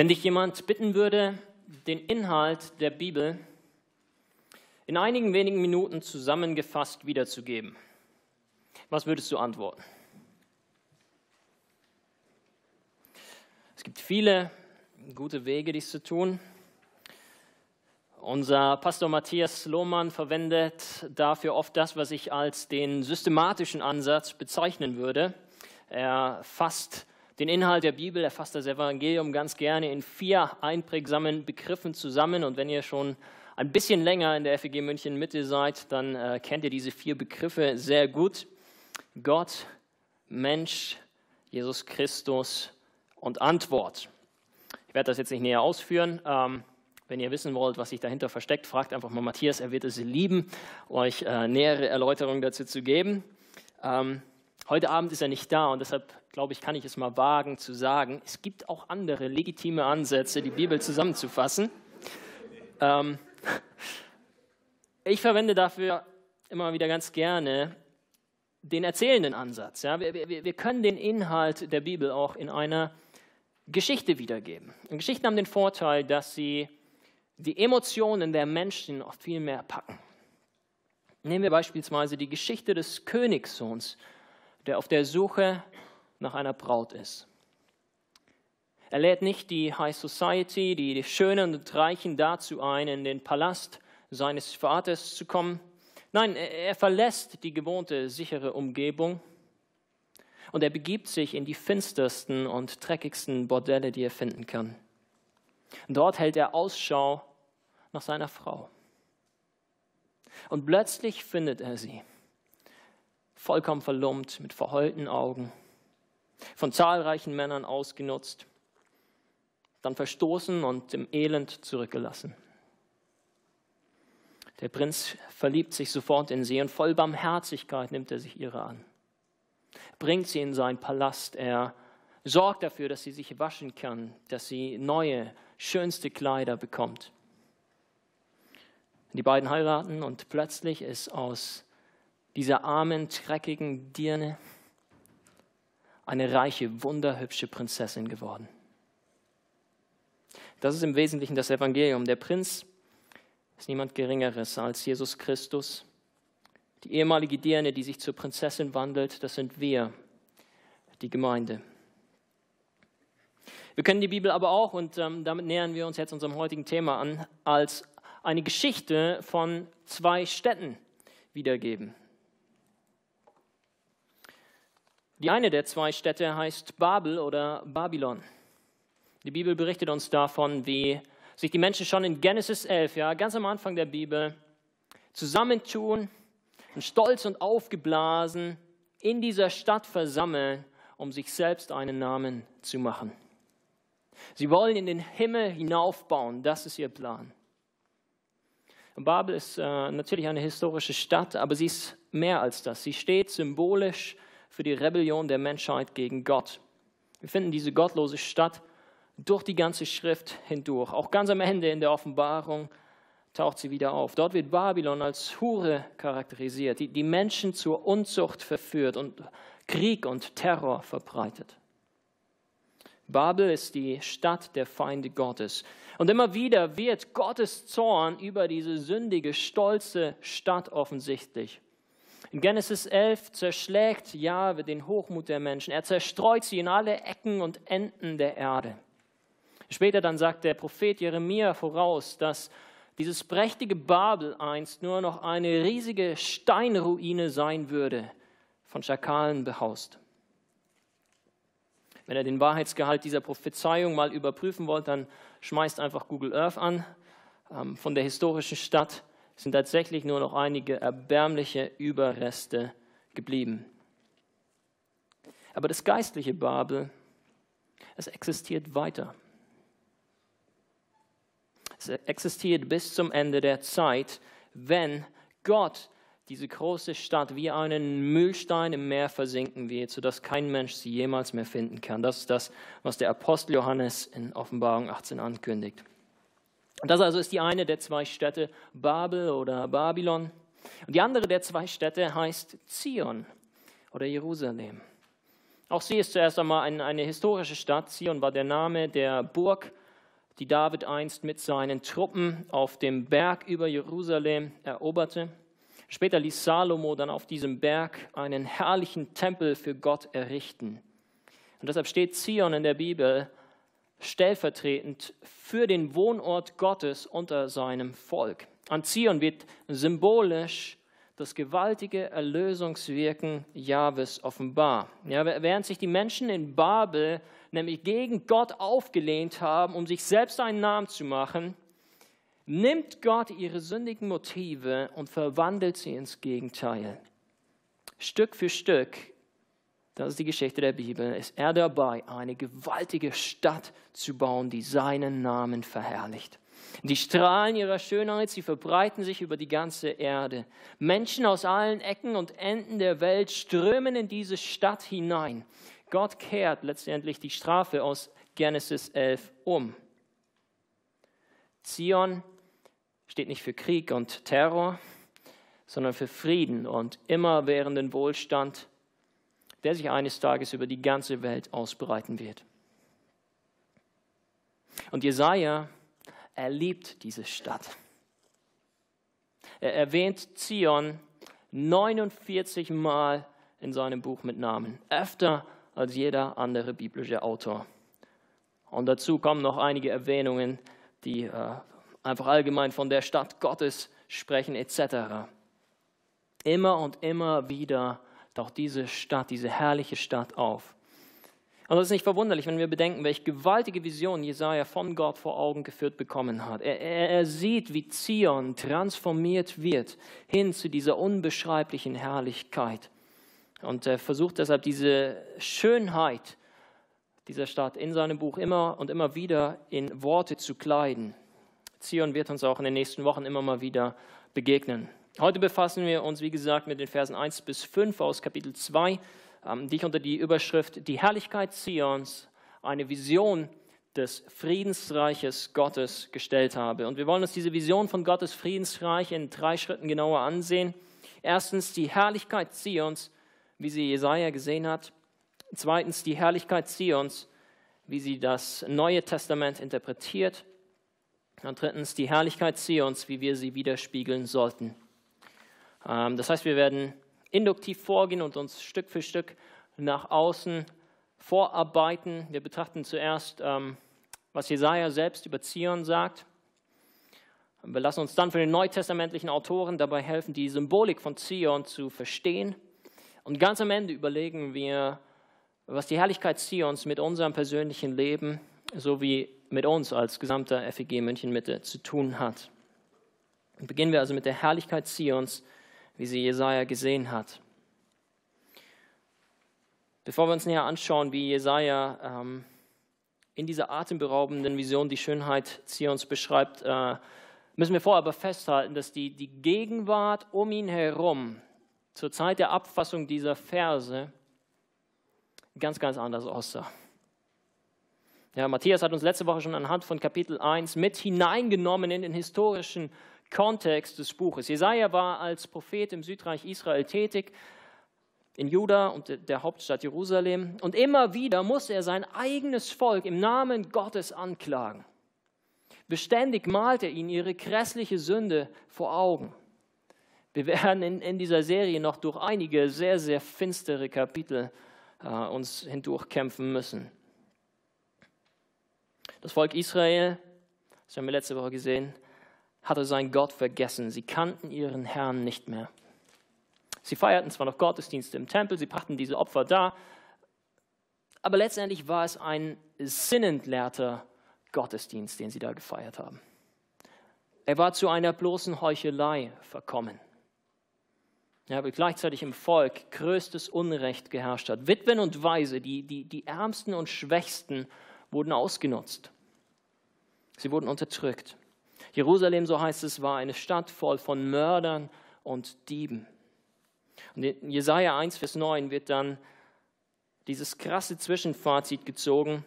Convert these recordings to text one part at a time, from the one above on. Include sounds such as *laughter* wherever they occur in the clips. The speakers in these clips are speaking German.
Wenn dich jemand bitten würde, den Inhalt der Bibel in einigen wenigen Minuten zusammengefasst wiederzugeben, was würdest du antworten? Es gibt viele gute Wege, dies zu tun. Unser Pastor Matthias Lohmann verwendet dafür oft das, was ich als den systematischen Ansatz bezeichnen würde. Er fasst den Inhalt der Bibel, er fasst das Evangelium ganz gerne in vier einprägsamen Begriffen zusammen. Und wenn ihr schon ein bisschen länger in der FEG München Mitte seid, dann äh, kennt ihr diese vier Begriffe sehr gut. Gott, Mensch, Jesus Christus und Antwort. Ich werde das jetzt nicht näher ausführen. Ähm, wenn ihr wissen wollt, was sich dahinter versteckt, fragt einfach mal Matthias, er wird es lieben, euch äh, nähere Erläuterungen dazu zu geben. Ähm, heute Abend ist er nicht da und deshalb glaube ich, kann ich es mal wagen zu sagen, es gibt auch andere legitime Ansätze, die Bibel zusammenzufassen. Ähm, *laughs* ich verwende dafür immer wieder ganz gerne den erzählenden Ansatz. Ja? Wir, wir, wir können den Inhalt der Bibel auch in einer Geschichte wiedergeben. Und Geschichten haben den Vorteil, dass sie die Emotionen der Menschen oft viel mehr packen. Nehmen wir beispielsweise die Geschichte des Königssohns, der auf der Suche nach einer Braut ist. Er lädt nicht die High Society, die Schönen und Reichen dazu ein, in den Palast seines Vaters zu kommen. Nein, er verlässt die gewohnte, sichere Umgebung und er begibt sich in die finstersten und dreckigsten Bordelle, die er finden kann. Dort hält er Ausschau nach seiner Frau. Und plötzlich findet er sie, vollkommen verlumpt, mit verheulten Augen, von zahlreichen Männern ausgenutzt, dann verstoßen und im Elend zurückgelassen. Der Prinz verliebt sich sofort in sie und voll Barmherzigkeit nimmt er sich ihrer an. Bringt sie in seinen Palast, er sorgt dafür, dass sie sich waschen kann, dass sie neue, schönste Kleider bekommt. Die beiden heiraten und plötzlich ist aus dieser armen, dreckigen Dirne eine reiche, wunderhübsche Prinzessin geworden. Das ist im Wesentlichen das Evangelium. Der Prinz ist niemand Geringeres als Jesus Christus. Die ehemalige Dirne, die sich zur Prinzessin wandelt, das sind wir, die Gemeinde. Wir können die Bibel aber auch, und ähm, damit nähern wir uns jetzt unserem heutigen Thema an, als eine Geschichte von zwei Städten wiedergeben. Die eine der zwei Städte heißt Babel oder Babylon. Die Bibel berichtet uns davon, wie sich die Menschen schon in Genesis 11, ja, ganz am Anfang der Bibel, zusammentun und stolz und aufgeblasen in dieser Stadt versammeln, um sich selbst einen Namen zu machen. Sie wollen in den Himmel hinaufbauen, das ist ihr Plan. Babel ist äh, natürlich eine historische Stadt, aber sie ist mehr als das. Sie steht symbolisch für die Rebellion der Menschheit gegen Gott. Wir finden diese gottlose Stadt durch die ganze Schrift hindurch. Auch ganz am Ende in der Offenbarung taucht sie wieder auf. Dort wird Babylon als Hure charakterisiert, die die Menschen zur Unzucht verführt und Krieg und Terror verbreitet. Babel ist die Stadt der Feinde Gottes. Und immer wieder wird Gottes Zorn über diese sündige, stolze Stadt offensichtlich. In Genesis 11 zerschlägt Jahwe den Hochmut der Menschen. Er zerstreut sie in alle Ecken und Enden der Erde. Später dann sagt der Prophet Jeremia voraus, dass dieses prächtige Babel einst nur noch eine riesige Steinruine sein würde, von Schakalen behaust. Wenn ihr den Wahrheitsgehalt dieser Prophezeiung mal überprüfen wollt, dann schmeißt einfach Google Earth an. Ähm, von der historischen Stadt sind tatsächlich nur noch einige erbärmliche Überreste geblieben. Aber das geistliche Babel, es existiert weiter. Es existiert bis zum Ende der Zeit, wenn Gott diese große Stadt wie einen Mühlstein im Meer versinken wird, sodass kein Mensch sie jemals mehr finden kann. Das ist das, was der Apostel Johannes in Offenbarung 18 ankündigt. Das also ist die eine der zwei Städte, Babel oder Babylon. Und die andere der zwei Städte heißt Zion oder Jerusalem. Auch sie ist zuerst einmal eine, eine historische Stadt. Zion war der Name der Burg die David einst mit seinen Truppen auf dem Berg über Jerusalem eroberte. Später ließ Salomo dann auf diesem Berg einen herrlichen Tempel für Gott errichten. Und deshalb steht Zion in der Bibel stellvertretend für den Wohnort Gottes unter seinem Volk. An Zion wird symbolisch das gewaltige Erlösungswirken Jahwes offenbar. Ja, während sich die Menschen in Babel nämlich gegen Gott aufgelehnt haben, um sich selbst einen Namen zu machen, nimmt Gott ihre sündigen Motive und verwandelt sie ins Gegenteil. Stück für Stück, das ist die Geschichte der Bibel, ist er dabei, eine gewaltige Stadt zu bauen, die seinen Namen verherrlicht. Die Strahlen ihrer Schönheit, sie verbreiten sich über die ganze Erde. Menschen aus allen Ecken und Enden der Welt strömen in diese Stadt hinein. Gott kehrt letztendlich die Strafe aus Genesis 11 um. Zion steht nicht für Krieg und Terror, sondern für Frieden und immerwährenden Wohlstand, der sich eines Tages über die ganze Welt ausbreiten wird. Und Jesaja, er liebt diese Stadt. Er erwähnt Zion 49 Mal in seinem Buch mit Namen, öfter als jeder andere biblische Autor. Und dazu kommen noch einige Erwähnungen, die äh, einfach allgemein von der Stadt Gottes sprechen etc. Immer und immer wieder taucht diese Stadt, diese herrliche Stadt auf. Und das ist nicht verwunderlich, wenn wir bedenken, welche gewaltige Vision Jesaja von Gott vor Augen geführt bekommen hat. Er, er, er sieht, wie Zion transformiert wird hin zu dieser unbeschreiblichen Herrlichkeit. Und er versucht deshalb diese Schönheit dieser Stadt in seinem Buch immer und immer wieder in Worte zu kleiden. Zion wird uns auch in den nächsten Wochen immer mal wieder begegnen. Heute befassen wir uns, wie gesagt, mit den Versen 1 bis 5 aus Kapitel 2, ähm, die ich unter die Überschrift Die Herrlichkeit Zions, eine Vision des Friedensreiches Gottes gestellt habe. Und wir wollen uns diese Vision von Gottes Friedensreich in drei Schritten genauer ansehen. Erstens die Herrlichkeit Zions, wie sie Jesaja gesehen hat. Zweitens die Herrlichkeit Zions, wie sie das Neue Testament interpretiert. Und drittens die Herrlichkeit Zions, wie wir sie widerspiegeln sollten. Ähm, das heißt, wir werden induktiv vorgehen und uns Stück für Stück nach außen vorarbeiten. Wir betrachten zuerst, ähm, was Jesaja selbst über Zion sagt. Wir lassen uns dann von den neutestamentlichen Autoren dabei helfen, die Symbolik von Zion zu verstehen. Und ganz am Ende überlegen wir, was die Herrlichkeit Zions mit unserem persönlichen Leben sowie mit uns als gesamter FEG München Mitte zu tun hat. Beginnen wir also mit der Herrlichkeit Zions, wie sie Jesaja gesehen hat. Bevor wir uns näher anschauen, wie Jesaja ähm, in dieser atemberaubenden Vision die Schönheit Zions beschreibt, äh, müssen wir vorher aber festhalten, dass die, die Gegenwart um ihn herum zur Zeit der Abfassung dieser Verse ganz, ganz anders aussah. Ja, Matthias hat uns letzte Woche schon anhand von Kapitel 1 mit hineingenommen in den historischen Kontext des Buches. Jesaja war als Prophet im Südreich Israel tätig, in Juda und der Hauptstadt Jerusalem. Und immer wieder muss er sein eigenes Volk im Namen Gottes anklagen. Beständig malt er ihnen ihre grässliche Sünde vor Augen. Wir werden in, in dieser Serie noch durch einige sehr, sehr finstere Kapitel äh, uns hindurchkämpfen müssen. Das Volk Israel, das haben wir letzte Woche gesehen, hatte seinen Gott vergessen. Sie kannten ihren Herrn nicht mehr. Sie feierten zwar noch Gottesdienste im Tempel, sie brachten diese Opfer dar, aber letztendlich war es ein sinnentleerter Gottesdienst, den sie da gefeiert haben. Er war zu einer bloßen Heuchelei verkommen ja, aber gleichzeitig im Volk größtes Unrecht geherrscht hat. Witwen und Waise, die, die, die Ärmsten und Schwächsten, wurden ausgenutzt. Sie wurden unterdrückt. Jerusalem, so heißt es, war eine Stadt voll von Mördern und Dieben. Und in Jesaja 1, Vers 9 wird dann dieses krasse Zwischenfazit gezogen.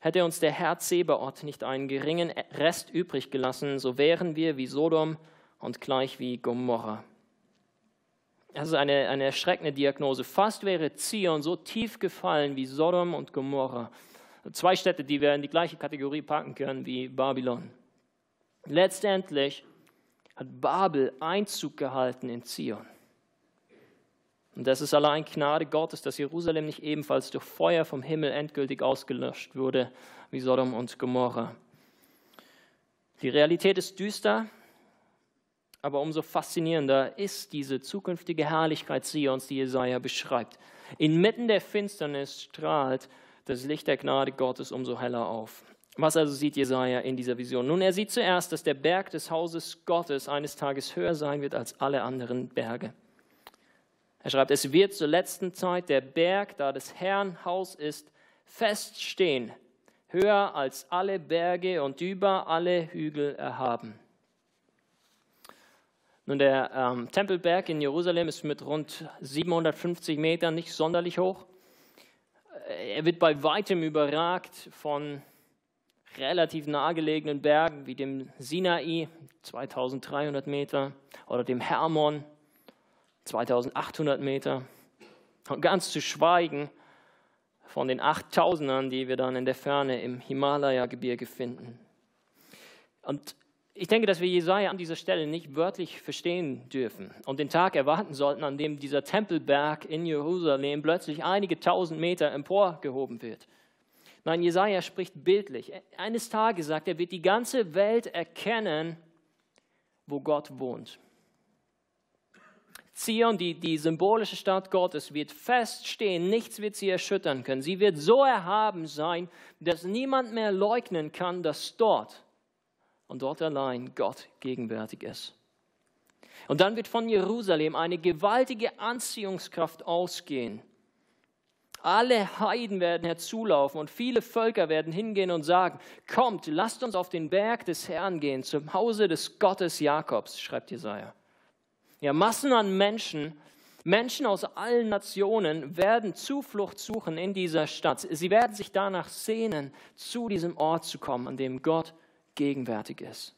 Hätte uns der Herr Zebaoth nicht einen geringen Rest übrig gelassen, so wären wir wie Sodom und gleich wie Gomorra. Das ist eine, eine erschreckende Diagnose. Fast wäre Zion so tief gefallen wie Sodom und Gomorra. Zwei Städte, die wir in die gleiche Kategorie packen können wie Babylon. Letztendlich hat Babel Einzug gehalten in Zion. Und das ist allein Gnade Gottes, dass Jerusalem nicht ebenfalls durch Feuer vom Himmel endgültig ausgelöscht wurde, wie Sodom und Gomorra. Die Realität ist düster, aber umso faszinierender ist diese zukünftige Herrlichkeit Sions, die Jesaja beschreibt. Inmitten der Finsternis strahlt das Licht der Gnade Gottes umso heller auf. Was also sieht Jesaja in dieser Vision? Nun, er sieht zuerst, dass der Berg des Hauses Gottes eines Tages höher sein wird als alle anderen Berge. Er schreibt, es wird zur letzten Zeit der Berg, da des Herrn Haus ist, feststehen, höher als alle Berge und über alle Hügel erhaben. Nun, der ähm, Tempelberg in Jerusalem ist mit rund 750 Metern nicht sonderlich hoch. Er wird bei weitem überragt von relativ nahegelegenen Bergen wie dem Sinai, 2300 Meter, oder dem Hermon, 2800 Meter. Und ganz zu schweigen von den 8000ern, die wir dann in der Ferne im Himalaya-Gebirge finden. Und ich denke, dass wir Jesaja an dieser Stelle nicht wörtlich verstehen dürfen und den Tag erwarten sollten, an dem dieser Tempelberg in Jerusalem plötzlich einige tausend Meter emporgehoben wird. Nein, Jesaja spricht bildlich. Eines Tages, sagt er, wird die ganze Welt erkennen, wo Gott wohnt. Zion, die, die symbolische Stadt Gottes, wird feststehen, nichts wird sie erschüttern können. Sie wird so erhaben sein, dass niemand mehr leugnen kann, dass dort und dort allein Gott gegenwärtig ist. Und dann wird von Jerusalem eine gewaltige Anziehungskraft ausgehen, alle Heiden werden herzulaufen und viele Völker werden hingehen und sagen, kommt, lasst uns auf den Berg des Herrn gehen, zum Hause des Gottes Jakobs, schreibt Jesaja. Ja, Massen an Menschen, Menschen aus allen Nationen werden Zuflucht suchen in dieser Stadt. Sie werden sich danach sehnen, zu diesem Ort zu kommen, an dem Gott gegenwärtig ist.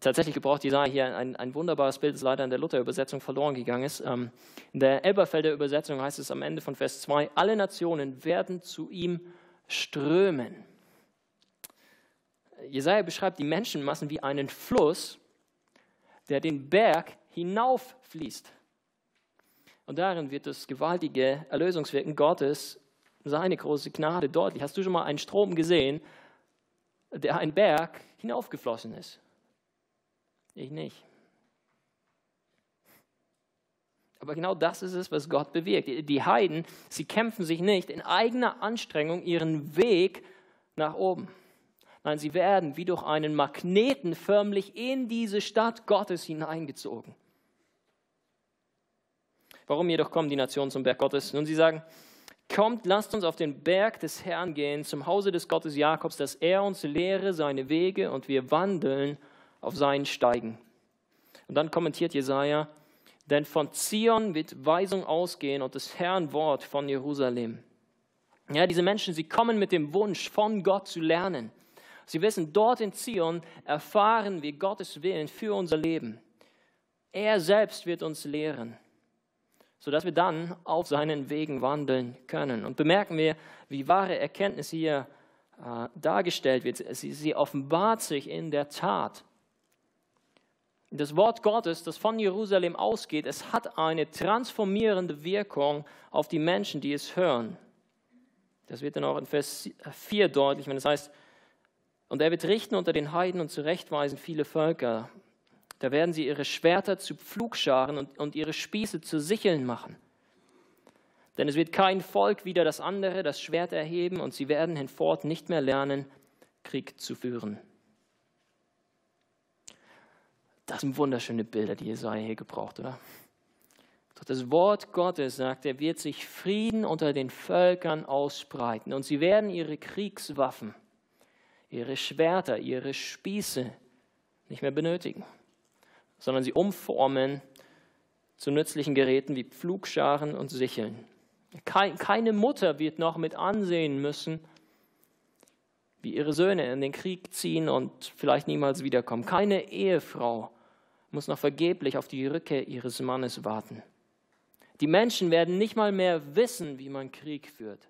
Tatsächlich gebraucht Jesaja hier ein, ein wunderbares Bild, das leider in der Luther-Übersetzung verloren gegangen ist. Ähm, in der Elberfelder Übersetzung heißt es am Ende von Vers 2, alle Nationen werden zu ihm strömen. Jesaja beschreibt die Menschenmassen wie einen Fluss, der den Berg hinauffließt. Und darin wird das gewaltige Erlösungswirken Gottes, seine große Gnade deutlich. Hast du schon mal einen Strom gesehen, der einen Berg hinaufgeflossen ist? Ich nicht. Aber genau das ist es, was Gott bewirkt. Die Heiden, sie kämpfen sich nicht in eigener Anstrengung ihren Weg nach oben. Nein, sie werden wie durch einen Magneten förmlich in diese Stadt Gottes hineingezogen. Warum jedoch kommen die Nationen zum Berg Gottes? Nun, sie sagen, kommt, lasst uns auf den Berg des Herrn gehen, zum Hause des Gottes Jakobs, dass er uns lehre seine Wege und wir wandeln auf seinen Steigen. Und dann kommentiert Jesaja, denn von Zion wird Weisung ausgehen und des Herrn Wort von Jerusalem. Ja, diese Menschen, sie kommen mit dem Wunsch, von Gott zu lernen. Sie wissen, dort in Zion erfahren wir Gottes Willen für unser Leben. Er selbst wird uns lehren, sodass wir dann auf seinen Wegen wandeln können. Und bemerken wir, wie wahre Erkenntnis hier äh, dargestellt wird. Sie, sie offenbart sich in der Tat. Das Wort Gottes, das von Jerusalem ausgeht, es hat eine transformierende Wirkung auf die Menschen, die es hören. Das wird dann auch in Vers 4 deutlich, wenn es heißt, und er wird richten unter den Heiden und zurechtweisen viele Völker. Da werden sie ihre Schwerter zu Pflugscharen und, und ihre Spieße zu Sicheln machen. Denn es wird kein Volk wieder das andere das Schwert erheben und sie werden hinfort nicht mehr lernen, Krieg zu führen. Das sind wunderschöne Bilder, die Jesaja hier gebraucht, oder? Doch das Wort Gottes sagt, er wird sich Frieden unter den Völkern ausbreiten und sie werden ihre Kriegswaffen, ihre Schwerter, ihre Spieße nicht mehr benötigen, sondern sie umformen zu nützlichen Geräten wie Pflugscharen und Sicheln. Keine Mutter wird noch mit ansehen müssen, wie ihre Söhne in den Krieg ziehen und vielleicht niemals wiederkommen. Keine Ehefrau muss noch vergeblich auf die Rückkehr ihres Mannes warten. Die Menschen werden nicht mal mehr wissen, wie man Krieg führt.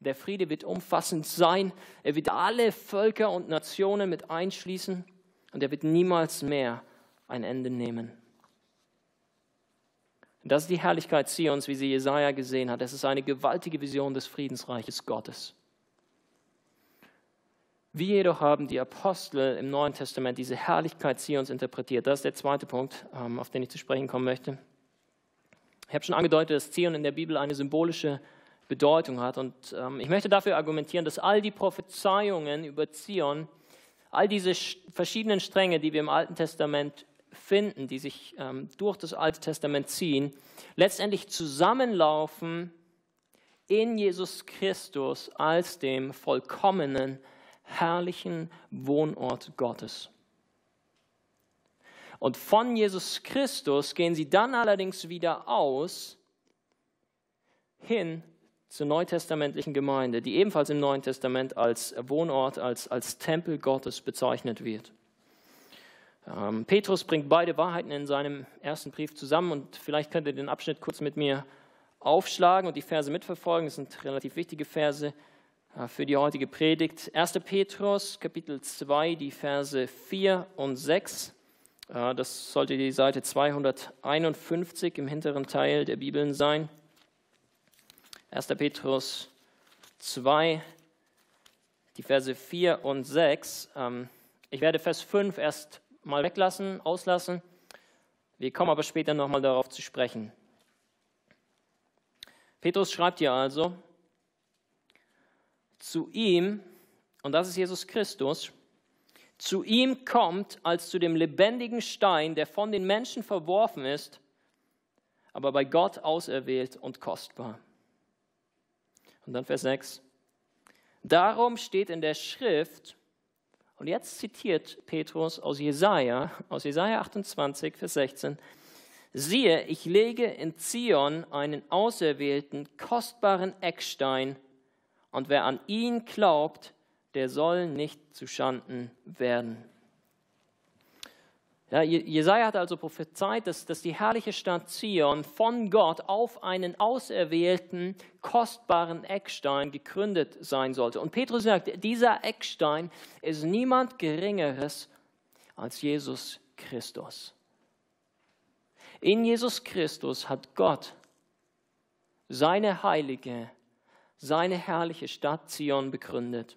Der Friede wird umfassend sein. Er wird alle Völker und Nationen mit einschließen und er wird niemals mehr ein Ende nehmen. Das ist die Herrlichkeit Zions, wie sie Jesaja gesehen hat. Es ist eine gewaltige Vision des Friedensreiches Gottes. Wir jedoch haben die Apostel im Neuen Testament diese Herrlichkeit Zions interpretiert. Das ist der zweite Punkt, ähm, auf den ich zu sprechen kommen möchte. Ich habe schon angedeutet, dass Zion in der Bibel eine symbolische Bedeutung hat. Und ähm, ich möchte dafür argumentieren, dass all die Prophezeiungen über Zion, all diese verschiedenen Stränge, die wir im Alten Testament finden, die sich ähm, durch das Alte Testament ziehen, letztendlich zusammenlaufen in Jesus Christus als dem vollkommenen, herrlichen Wohnort Gottes. Und von Jesus Christus gehen sie dann allerdings wieder aus hin zur neutestamentlichen Gemeinde, die ebenfalls im Neuen Testament als Wohnort, als, als Tempel Gottes bezeichnet wird. Ähm, Petrus bringt beide Wahrheiten in seinem ersten Brief zusammen und vielleicht könnt ihr den Abschnitt kurz mit mir aufschlagen und die Verse mitverfolgen. Das sind relativ wichtige Verse für die heutige Predigt. 1. Petrus, Kapitel 2, die Verse 4 und 6. Äh, das sollte die Seite 251 im hinteren Teil der Bibeln sein. 1. Petrus 2, die Verse 4 und 6. Ähm, ich werde Vers 5 erst mal weglassen, auslassen. Wir kommen aber später nochmal darauf zu sprechen. Petrus schreibt hier also, zu ihm, und das ist Jesus Christus, zu ihm kommt als zu dem lebendigen Stein, der von den Menschen verworfen ist, aber bei Gott auserwählt und kostbar. Und dann Vers 6. Darum steht in der Schrift, und jetzt zitiert Petrus aus Jesaja, aus Jesaja 28, Vers 16. Siehe, ich lege in Zion einen auserwählten, kostbaren Eckstein, und wer an ihn glaubt, der soll nicht zu Schanden werden. Ja, Jesaja hat also prophezeit, dass, dass die herrliche Stadt Zion von Gott auf einen auserwählten, kostbaren Eckstein gegründet sein sollte. Und Petrus sagt, dieser Eckstein ist niemand Geringeres als Jesus Christus. In Jesus Christus hat Gott seine heilige, seine herrliche Stadt Zion begründet.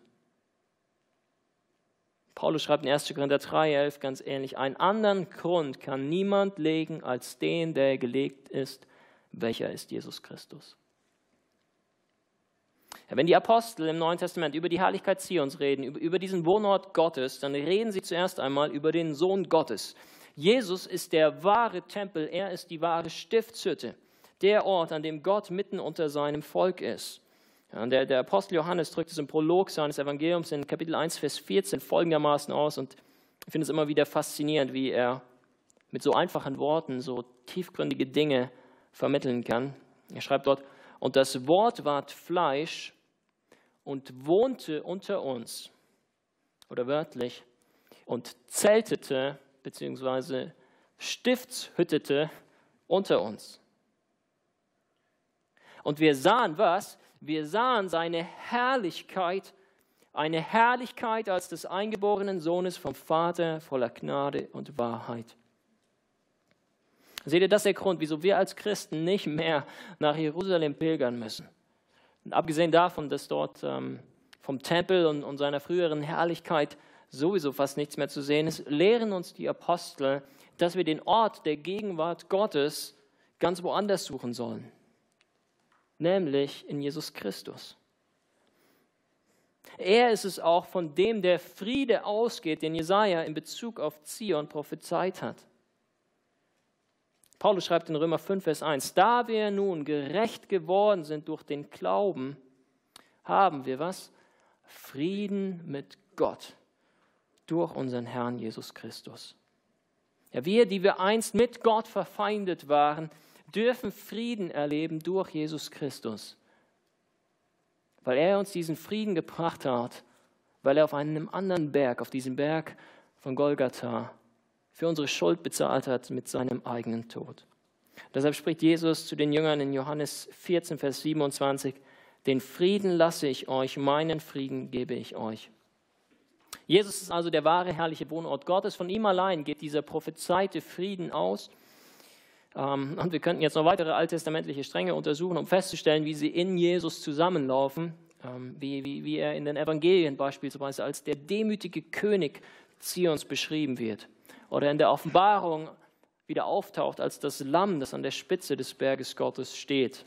Paulus schreibt in 1. Korinther 3,11 ganz ähnlich: Einen anderen Grund kann niemand legen als den, der gelegt ist, welcher ist Jesus Christus. Wenn die Apostel im Neuen Testament über die Herrlichkeit Zions reden, über diesen Wohnort Gottes, dann reden sie zuerst einmal über den Sohn Gottes. Jesus ist der wahre Tempel, er ist die wahre Stiftshütte, der Ort, an dem Gott mitten unter seinem Volk ist. Ja, der, der, Apostel Johannes drückt es im Prolog seines Evangeliums in Kapitel 1, Vers 14 folgendermaßen aus und ich finde es immer wieder faszinierend, wie er mit so einfachen Worten so tiefgründige Dinge vermitteln kann. Er schreibt dort, und das Wort ward Fleisch und wohnte unter uns, oder wörtlich, und zeltete, beziehungsweise stiftshüttete unter uns. Und wir sahen was? Wir sahen seine Herrlichkeit, eine Herrlichkeit als des eingeborenen Sohnes vom Vater voller Gnade und Wahrheit. Seht ihr, das ist der Grund, wieso wir als Christen nicht mehr nach Jerusalem pilgern müssen. Und abgesehen davon, dass dort ähm, vom Tempel und, und seiner früheren Herrlichkeit sowieso fast nichts mehr zu sehen ist, lehren uns die Apostel, dass wir den Ort der Gegenwart Gottes ganz woanders suchen sollen nämlich in Jesus Christus. Er ist es auch, von dem der Friede ausgeht, den Jesaja in Bezug auf Zion prophezeit hat. Paulus schreibt in Römer 5, Vers 1: Da wir nun gerecht geworden sind durch den Glauben, haben wir was? Frieden mit Gott durch unseren Herrn Jesus Christus. Ja, wir, die wir einst mit Gott verfeindet waren, dürfen Frieden erleben durch Jesus Christus, weil er uns diesen Frieden gebracht hat, weil er auf einem anderen Berg, auf diesem Berg von Golgatha, für unsere Schuld bezahlt hat mit seinem eigenen Tod. Deshalb spricht Jesus zu den Jüngern in Johannes 14, Vers 27, Den Frieden lasse ich euch, meinen Frieden gebe ich euch. Jesus ist also der wahre herrliche Wohnort Gottes. Von ihm allein geht dieser prophezeite Frieden aus. Ähm, und wir könnten jetzt noch weitere alttestamentliche Stränge untersuchen, um festzustellen, wie sie in Jesus zusammenlaufen, ähm, wie, wie, wie er in den Evangelien beispielsweise als der demütige König Zions beschrieben wird oder in der Offenbarung wieder auftaucht als das Lamm, das an der Spitze des Berges Gottes steht.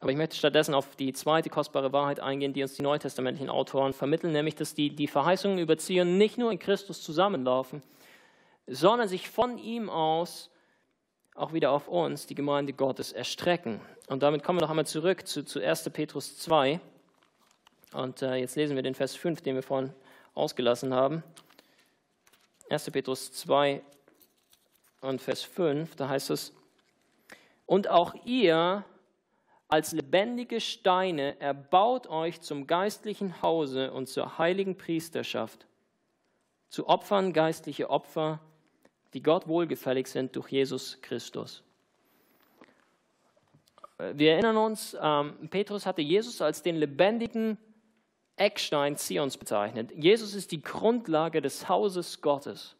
Aber ich möchte stattdessen auf die zweite kostbare Wahrheit eingehen, die uns die neutestamentlichen Autoren vermitteln, nämlich dass die, die Verheißungen über Zion nicht nur in Christus zusammenlaufen, sondern sich von ihm aus auch wieder auf uns, die Gemeinde Gottes, erstrecken. Und damit kommen wir noch einmal zurück zu, zu 1. Petrus 2. Und äh, jetzt lesen wir den Vers 5, den wir vorhin ausgelassen haben. 1. Petrus 2 und Vers 5, da heißt es, und auch ihr als lebendige Steine erbaut euch zum geistlichen Hause und zur heiligen Priesterschaft, zu Opfern geistliche Opfer, die Gott wohlgefällig sind durch Jesus Christus. Wir erinnern uns, ähm, Petrus hatte Jesus als den lebendigen Eckstein Zions bezeichnet. Jesus ist die Grundlage des Hauses Gottes.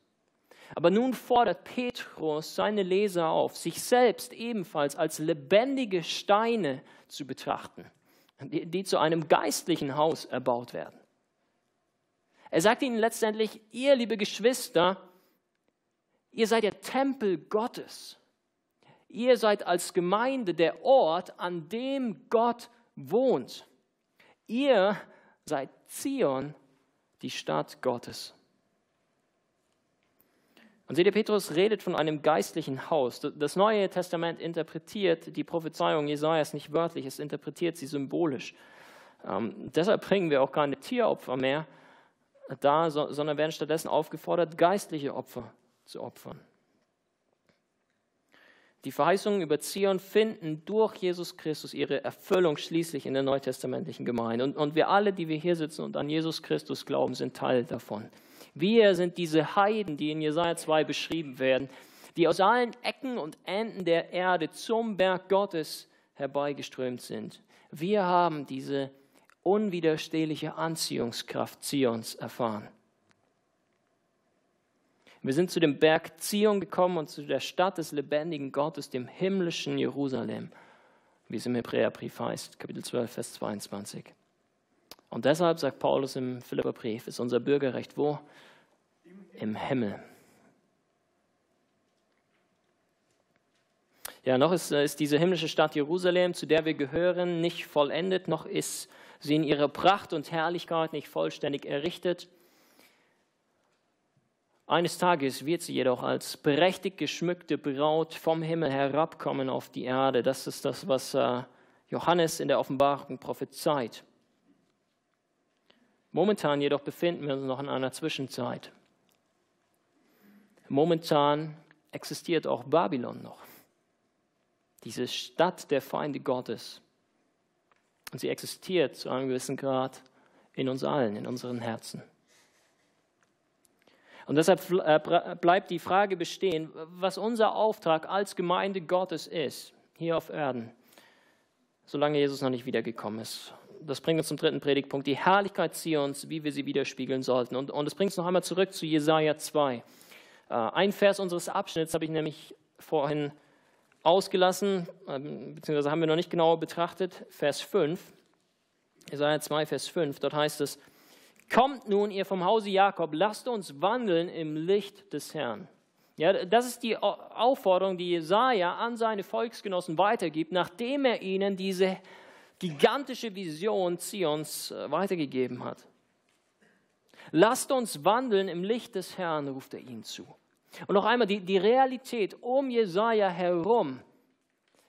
Aber nun fordert Petrus seine Leser auf, sich selbst ebenfalls als lebendige Steine zu betrachten, die, die zu einem geistlichen Haus erbaut werden. Er sagt ihnen letztendlich, ihr liebe Geschwister, Ihr seid der Tempel Gottes. Ihr seid als Gemeinde der Ort, an dem Gott wohnt. Ihr seid Zion, die Stadt Gottes. Und seht ihr, Petrus redet von einem geistlichen Haus. Das Neue Testament interpretiert die Prophezeiung Jesajas nicht wörtlich, es interpretiert sie symbolisch. Ähm, deshalb bringen wir auch keine Tieropfer mehr da, sondern werden stattdessen aufgefordert, geistliche Opfer zu opfern. Die Verheißungen über Zion finden durch Jesus Christus ihre Erfüllung schließlich in der neutestamentlichen Gemeinde. Und, und wir alle, die wir hier sitzen und an Jesus Christus glauben, sind Teil davon. Wir sind diese Heiden, die in Jesaja 2 beschrieben werden, die aus allen Ecken und Enden der Erde zum Berg Gottes herbeigeströmt sind. Wir haben diese unwiderstehliche Anziehungskraft Zions erfahren. Wir sind zu dem Berg Zion gekommen und zu der Stadt des lebendigen Gottes, dem himmlischen Jerusalem, wie es im Hebräerbrief heißt, Kapitel 12, Vers 22. Und deshalb sagt Paulus im Philipperbrief, ist unser Bürgerrecht wo? Im Himmel. Ja, noch ist, ist diese himmlische Stadt Jerusalem, zu der wir gehören, nicht vollendet, noch ist sie in ihrer Pracht und Herrlichkeit nicht vollständig errichtet. Eines Tages wird sie jedoch als prächtig geschmückte Braut vom Himmel herabkommen auf die Erde. Das ist das, was äh, Johannes in der Offenbarung prophezeit. Momentan jedoch befinden wir uns noch in einer Zwischenzeit. Momentan existiert auch Babylon noch, diese Stadt der Feinde Gottes. Und sie existiert zu einem gewissen Grad in uns allen, in unseren Herzen. Und deshalb äh, bleibt die Frage bestehen, was unser Auftrag als Gemeinde Gottes ist, hier auf Erden, solange Jesus noch nicht wiedergekommen ist. Das bringt uns zum dritten Predigtpunkt, die Herrlichkeit Zions, wie wir sie widerspiegeln sollten. Und, und das bringt uns noch einmal zurück zu Jesaja 2. Äh, ein Vers unseres Abschnitts habe ich nämlich vorhin ausgelassen, ähm, beziehungsweise haben wir noch nicht genauer betrachtet, Vers 5. Jesaja 2, Vers 5, dort heißt es, Kommt nun, ihr vom Hause Jakob, lasst uns wandeln im Licht des Herrn. Ja, das ist die Aufforderung, die Jesaja an seine Volksgenossen weitergibt, nachdem er ihnen diese gigantische Vision Zions äh, weitergegeben hat. Lasst uns wandeln im Licht des Herrn, ruft er ihnen zu. Und noch einmal, die, die Realität um Jesaja herum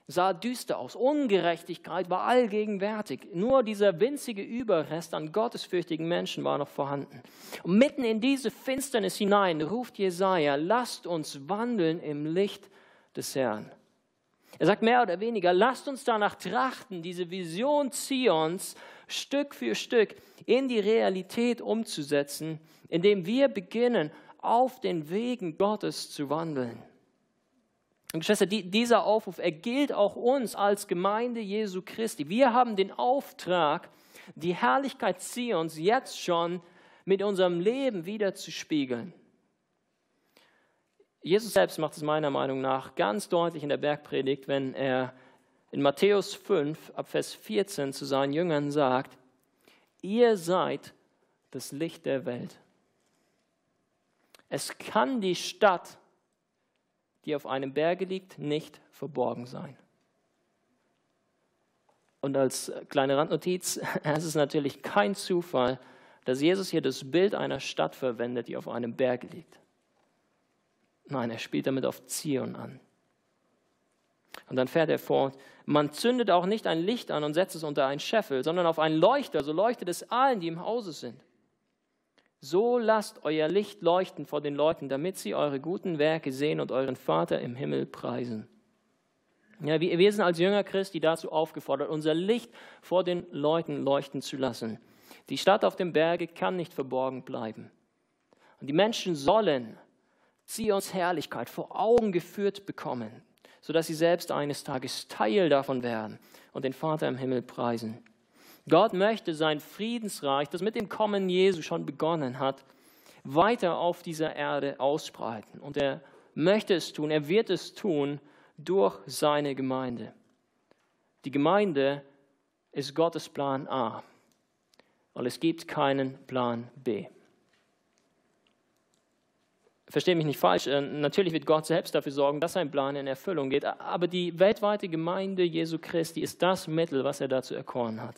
sah düster aus. Ungerechtigkeit war allgegenwärtig. Nur dieser winzige Überrest an gottesfürchtigen Menschen war noch vorhanden. Und mitten in diese Finsternis hinein ruft Jesaja: Lasst uns wandeln im Licht des Herrn. Er sagt mehr oder weniger: Lasst uns danach trachten, diese Vision Zions Stück für Stück in die Realität umzusetzen, indem wir beginnen, auf den Wegen Gottes zu wandeln. Und Geschwister, die, dieser Aufruf, er gilt auch uns als Gemeinde Jesu Christi. Wir haben den Auftrag, die Herrlichkeit Zions jetzt schon mit unserem Leben wieder zu spiegeln. Jesus selbst macht es meiner Meinung nach ganz deutlich in der Bergpredigt, wenn er in Matthäus 5 ab Vers 14 zu seinen Jüngern sagt, ihr seid das Licht der Welt. Es kann die Stadt, die auf einem Berge liegt, nicht verborgen sein. Und als kleine Randnotiz, *laughs* es ist natürlich kein Zufall, dass Jesus hier das Bild einer Stadt verwendet, die auf einem Berg liegt. Nein, er spielt damit auf Zion an. Und dann fährt er fort, man zündet auch nicht ein Licht an und setzt es unter einen Scheffel, sondern auf einen Leuchter, so leuchtet es allen, die im Hause sind. So lasst euer Licht leuchten vor den Leuten, damit sie eure guten Werke sehen und euren Vater im Himmel preisen. Ja, wir, sind als Jünger Christi dazu aufgefordert, unser Licht vor den Leuten leuchten zu lassen. Die Stadt auf dem Berge kann nicht verborgen bleiben. Und die Menschen sollen Zions Herrlichkeit vor Augen geführt bekommen, sodass sie selbst eines Tages Teil davon werden und den Vater im Himmel preisen. Gott möchte sein Friedensreich, das mit dem Kommen Jesu schon begonnen hat, weiter auf dieser Erde ausbreiten. Und er möchte es tun, er wird es tun durch seine Gemeinde. Die Gemeinde ist Gottes Plan A, weil es gibt keinen Plan B. Verstehe mich nicht falsch, äh, natürlich wird Gott selbst dafür sorgen, dass sein Plan in Erfüllung geht, aber die weltweite Gemeinde Jesu Christi ist das Mittel, was er dazu erkoren hat.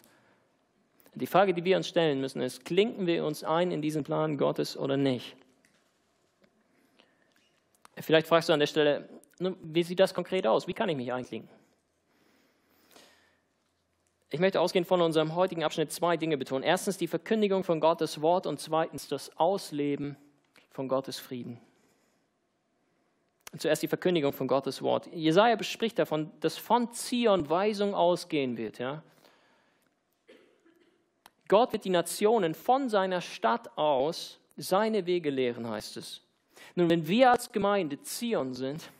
Die Frage, die wir uns stellen müssen, ist, klinken wir uns ein in diesen Plan Gottes oder nicht? Vielleicht fragst du an der Stelle, wie sieht das konkret aus? Wie kann ich mich einklinken? Ich möchte ausgehend von unserem heutigen Abschnitt zwei Dinge betonen. Erstens die Verkündigung von Gottes Wort und zweitens das Ausleben von Gottes Frieden. Zuerst die Verkündigung von Gottes Wort. Jesaja bespricht davon, dass von Zion Weisung ausgehen wird. Ja? Gott wird die Nationen von seiner Stadt aus seine Wege lehren, heißt es. Nun, wenn wir als Gemeinde Zion sind,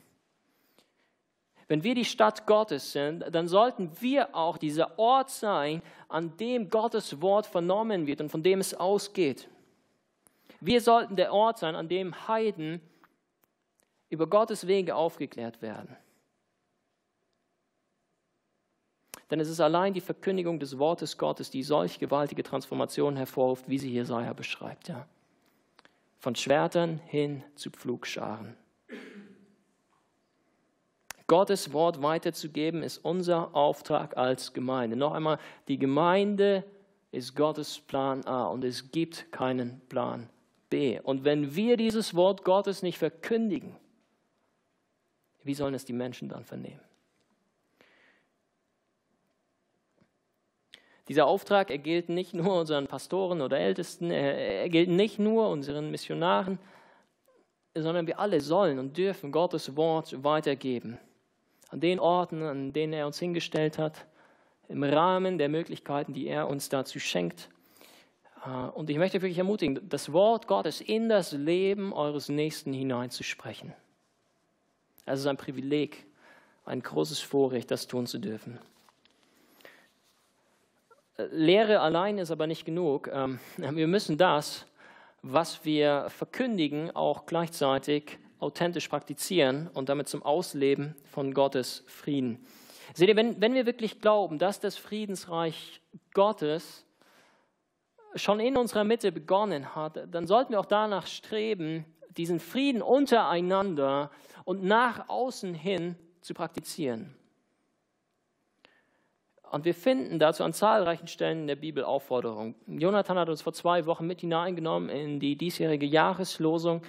wenn wir die Stadt Gottes sind, dann sollten wir auch dieser Ort sein, an dem Gottes Wort vernommen wird und von dem es ausgeht. Wir sollten der Ort sein, an dem Heiden über Gottes Wege aufgeklärt werden. Denn es ist allein die Verkündigung des Wortes Gottes, die solch gewaltige Transformationen hervorruft, wie sie Jesaja beschreibt. Ja. Von Schwertern hin zu Pflugscharen. Gottes Wort weiterzugeben ist unser Auftrag als Gemeinde. Noch einmal, die Gemeinde ist Gottes Plan A und es gibt keinen Plan B. Und wenn wir dieses Wort Gottes nicht verkündigen, wie sollen es die Menschen dann vernehmen? Dieser Auftrag, er gilt nicht nur unseren Pastoren oder Ältesten, er, gilt nicht nur unseren Missionaren, sondern wir alle sollen und dürfen Gottes Wort weitergeben. An den Orten, an denen er uns hingestellt hat, im Rahmen der Möglichkeiten, die er uns dazu schenkt. Äh, und ich möchte wirklich ermutigen, das Wort Gottes in das Leben eures Nächsten hineinzusprechen. Es ist ein Privileg, ein großes Vorrecht, das tun zu dürfen. Lehre allein ist aber nicht genug. Ähm, *laughs* wir müssen das, was wir verkündigen, auch gleichzeitig authentisch praktizieren und damit zum Ausleben von Gottes Frieden. Seht ihr, wenn, wenn wir wirklich glauben, dass das Friedensreich Gottes schon in unserer Mitte begonnen hat, dann sollten wir auch danach streben, diesen Frieden untereinander und nach außen hin zu praktizieren. Und wir finden dazu an zahlreichen Stellen in der Bibel Aufforderungen. Jonathan hat uns vor zwei Wochen mit hineingenommen in die diesjährige Jahreslosung,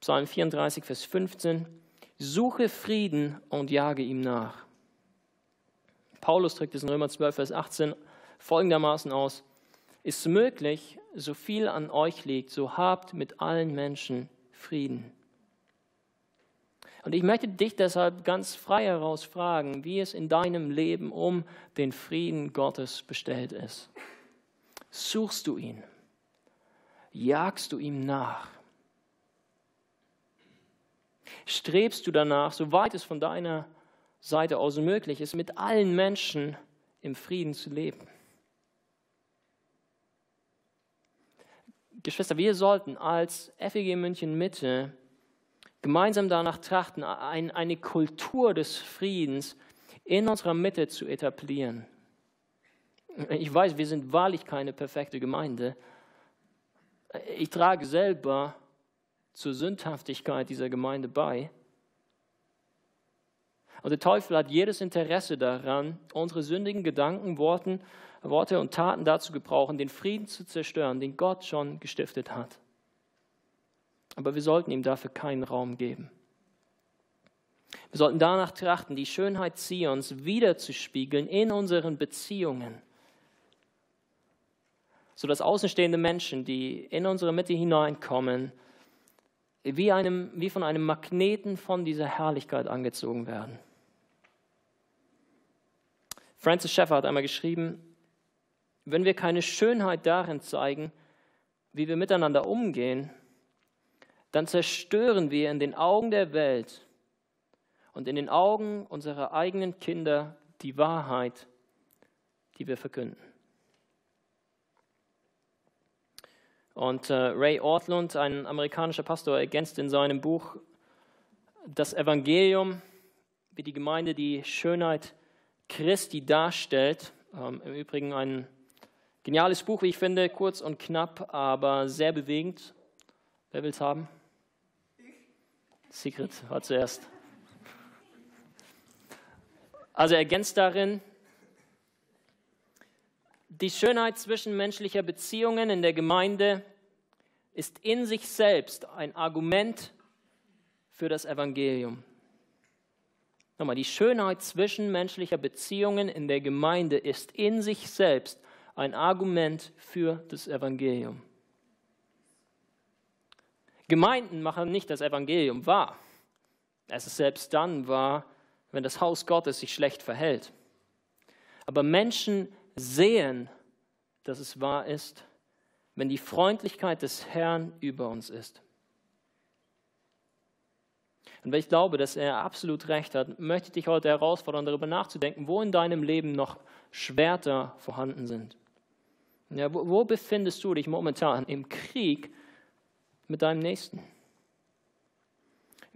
Psalm 34, Vers 15. Suche Frieden und jage ihm nach. Paulus drückt es in Römer 12, Vers 18 folgendermaßen aus ist möglich, so viel an euch liegt, so habt mit allen Menschen Frieden. Und ich möchte dich deshalb ganz frei heraus fragen, wie es in deinem Leben um den Frieden Gottes bestellt ist. Suchst du ihn? Jagst du ihm nach? Strebst du danach, soweit es von deiner Seite aus möglich ist, mit allen Menschen im Frieden zu leben? Geschwister, wir sollten als FEG München Mitte gemeinsam danach trachten, eine Kultur des Friedens in unserer Mitte zu etablieren. Ich weiß, wir sind wahrlich keine perfekte Gemeinde. Ich trage selber zur Sündhaftigkeit dieser Gemeinde bei. Und der Teufel hat jedes Interesse daran, unsere sündigen Gedanken, Worten, Worte und Taten dazu gebrauchen, den Frieden zu zerstören, den Gott schon gestiftet hat. Aber wir sollten ihm dafür keinen Raum geben. Wir sollten danach trachten, die Schönheit Zions wiederzuspiegeln in unseren Beziehungen, sodass außenstehende Menschen, die in unsere Mitte hineinkommen, wie, einem, wie von einem Magneten von dieser Herrlichkeit angezogen werden. Francis Schaeffer hat einmal geschrieben, wenn wir keine Schönheit darin zeigen, wie wir miteinander umgehen, dann zerstören wir in den Augen der Welt und in den Augen unserer eigenen Kinder die Wahrheit, die wir verkünden. Und äh, Ray Ortlund, ein amerikanischer Pastor, ergänzt in seinem Buch das Evangelium, wie die Gemeinde die Schönheit Christi darstellt. Ähm, Im Übrigen ein geniales Buch, wie ich finde, kurz und knapp, aber sehr bewegend. Wer will es haben? Secret war zuerst. Also ergänzt darin, die Schönheit zwischenmenschlicher Beziehungen in der Gemeinde ist in sich selbst ein Argument für das Evangelium. Nochmal, die Schönheit zwischenmenschlicher Beziehungen in der Gemeinde ist in sich selbst ein Argument für das Evangelium. Gemeinden machen nicht das Evangelium wahr. Es ist selbst dann wahr, wenn das Haus Gottes sich schlecht verhält. Aber Menschen sehen, dass es wahr ist, wenn die Freundlichkeit des Herrn über uns ist. Und weil ich glaube, dass er absolut recht hat, möchte ich dich heute herausfordern, darüber nachzudenken, wo in deinem Leben noch Schwerter vorhanden sind. Ja, wo, wo befindest du dich momentan? Im Krieg mit deinem Nächsten.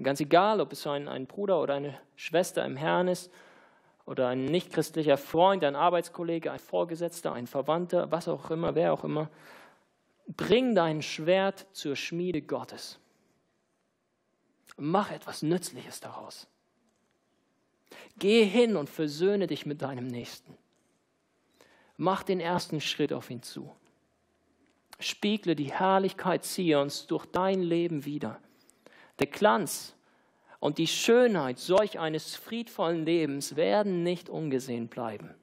ganz egal, ob es ein, ein Bruder oder eine Schwester im Herrn ist oder ein nichtchristlicher Freund, ein Arbeitskollege, ein Vorgesetzter, ein Verwandter, was auch immer, wer auch immer, bring dein Schwert zur Schmiede Gottes. Mach etwas Nützliches daraus. Geh hin und versöhne dich mit deinem Nächsten. Mach den ersten Schritt auf ihn zu. Spiegle die Herrlichkeit Zions durch dein Leben wieder. Der Glanz und die Schönheit solch eines friedvollen Lebens werden nicht ungesehen bleiben.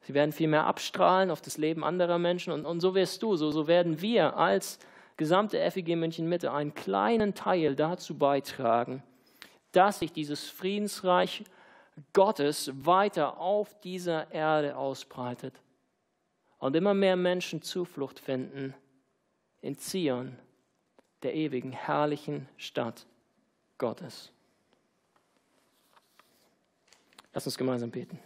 Sie werden vielmehr abstrahlen auf das Leben anderer Menschen und, und so wirst du, so, so werden wir als gesamte FEG München Mitte einen kleinen Teil dazu beitragen, dass sich dieses Friedensreich Gottes weiter auf dieser Erde ausbreitet und immer mehr Menschen Zuflucht finden in Zion, der ewigen, herrlichen Stadt Gottes. Lass uns gemeinsam beten.